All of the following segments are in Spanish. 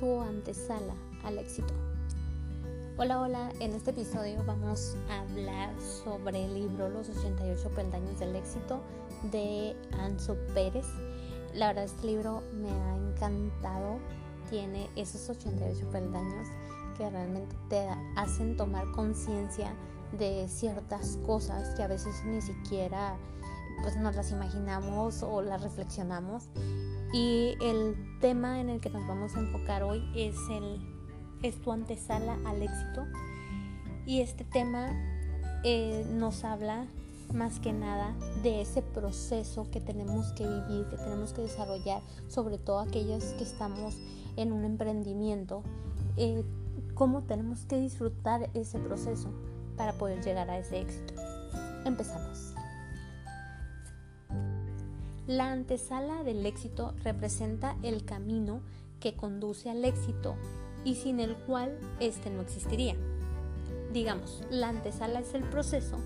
antesala al éxito. Hola, hola, en este episodio vamos a hablar sobre el libro Los 88 peldaños del éxito de Anso Pérez. La verdad este libro me ha encantado, tiene esos 88 peldaños que realmente te hacen tomar conciencia de ciertas cosas que a veces ni siquiera pues nos las imaginamos o las reflexionamos. Y el tema en el que nos vamos a enfocar hoy es, el, es tu antesala al éxito. Y este tema eh, nos habla más que nada de ese proceso que tenemos que vivir, que tenemos que desarrollar, sobre todo aquellos que estamos en un emprendimiento, eh, cómo tenemos que disfrutar ese proceso para poder llegar a ese éxito. Empezamos. La antesala del éxito representa el camino que conduce al éxito y sin el cual éste no existiría. Digamos, la antesala es el proceso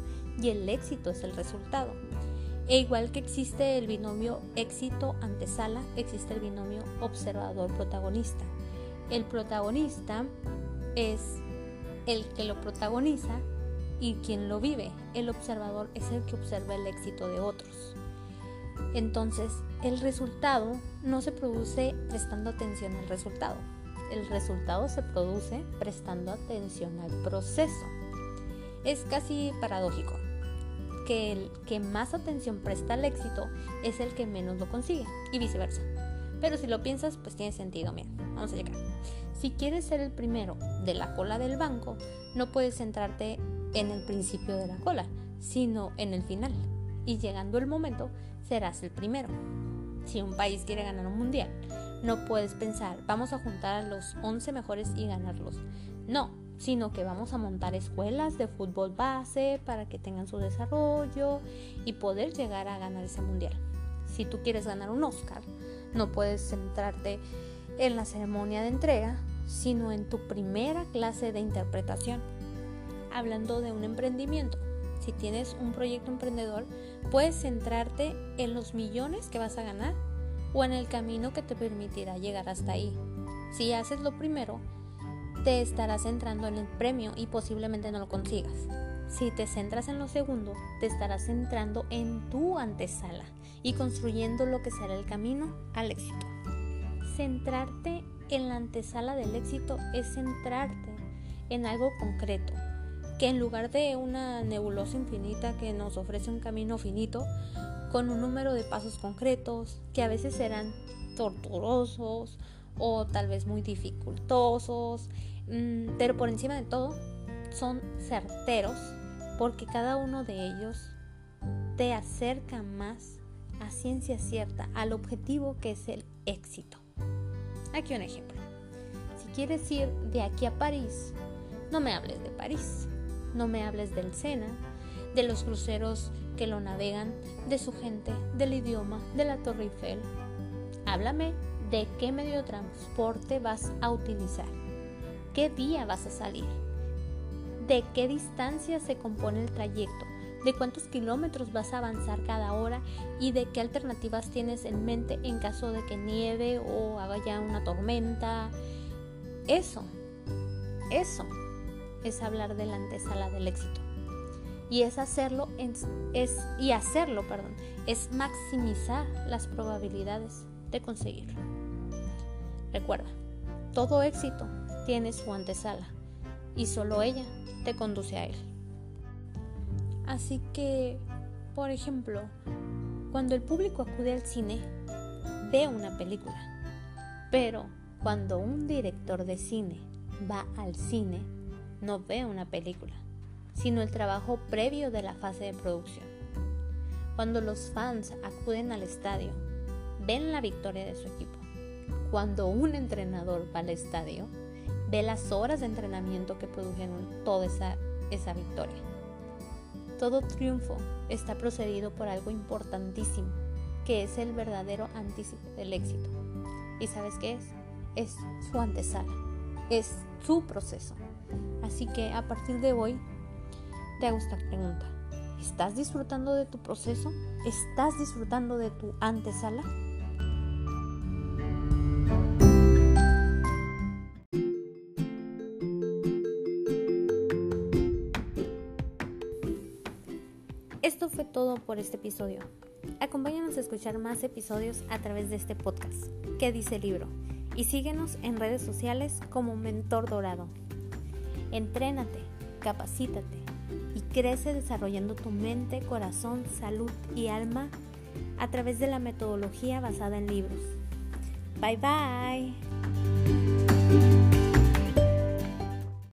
y el éxito es el resultado. E igual que existe el binomio éxito-antesala, existe el binomio observador-protagonista. El protagonista es el que lo protagoniza y quien lo vive. El observador es el que observa el éxito de otros. Entonces, el resultado no se produce prestando atención al resultado. El resultado se produce prestando atención al proceso. Es casi paradójico que el que más atención presta al éxito es el que menos lo consigue y viceversa. Pero si lo piensas, pues tiene sentido. Mira, vamos a llegar. Si quieres ser el primero de la cola del banco, no puedes centrarte en el principio de la cola, sino en el final. Y llegando el momento, serás el primero. Si un país quiere ganar un mundial, no puedes pensar, vamos a juntar a los 11 mejores y ganarlos. No, sino que vamos a montar escuelas de fútbol base para que tengan su desarrollo y poder llegar a ganar ese mundial. Si tú quieres ganar un Oscar, no puedes centrarte en la ceremonia de entrega, sino en tu primera clase de interpretación. Hablando de un emprendimiento, si tienes un proyecto emprendedor, puedes centrarte en los millones que vas a ganar o en el camino que te permitirá llegar hasta ahí. Si haces lo primero, te estarás centrando en el premio y posiblemente no lo consigas. Si te centras en lo segundo, te estarás centrando en tu antesala y construyendo lo que será el camino al éxito. Centrarte en la antesala del éxito es centrarte en algo concreto, que en lugar de una nebulosa infinita que nos ofrece un camino finito, con un número de pasos concretos, que a veces serán torturosos o tal vez muy dificultosos, mm, pero por encima de todo son certeros porque cada uno de ellos te acerca más a ciencia cierta al objetivo que es el éxito. Aquí un ejemplo. Si quieres ir de aquí a París, no me hables de París, no me hables del Sena, de los cruceros que lo navegan, de su gente, del idioma, de la Torre Eiffel. Háblame de qué medio de transporte vas a utilizar, qué día vas a salir, de qué distancia se compone el trayecto, de cuántos kilómetros vas a avanzar cada hora y de qué alternativas tienes en mente en caso de que nieve o haya una tormenta. Eso, eso es hablar de la antesala del éxito. Y es hacerlo, es, y hacerlo, perdón, es maximizar las probabilidades de conseguirlo. Recuerda, todo éxito tiene su antesala y solo ella te conduce a él. Así que, por ejemplo, cuando el público acude al cine, ve una película. Pero cuando un director de cine va al cine, no ve una película, sino el trabajo previo de la fase de producción. Cuando los fans acuden al estadio, ven la victoria de su equipo. Cuando un entrenador va al estadio, Ve las horas de entrenamiento que produjeron toda esa, esa victoria. Todo triunfo está procedido por algo importantísimo, que es el verdadero anticipo del éxito. ¿Y sabes qué es? Es su antesala, es su proceso. Así que a partir de hoy te hago esta pregunta. ¿Estás disfrutando de tu proceso? ¿Estás disfrutando de tu antesala? Esto fue todo por este episodio. Acompáñanos a escuchar más episodios a través de este podcast. ¿Qué dice el libro? Y síguenos en redes sociales como Mentor Dorado. Entrénate, capacítate y crece desarrollando tu mente, corazón, salud y alma a través de la metodología basada en libros. Bye bye.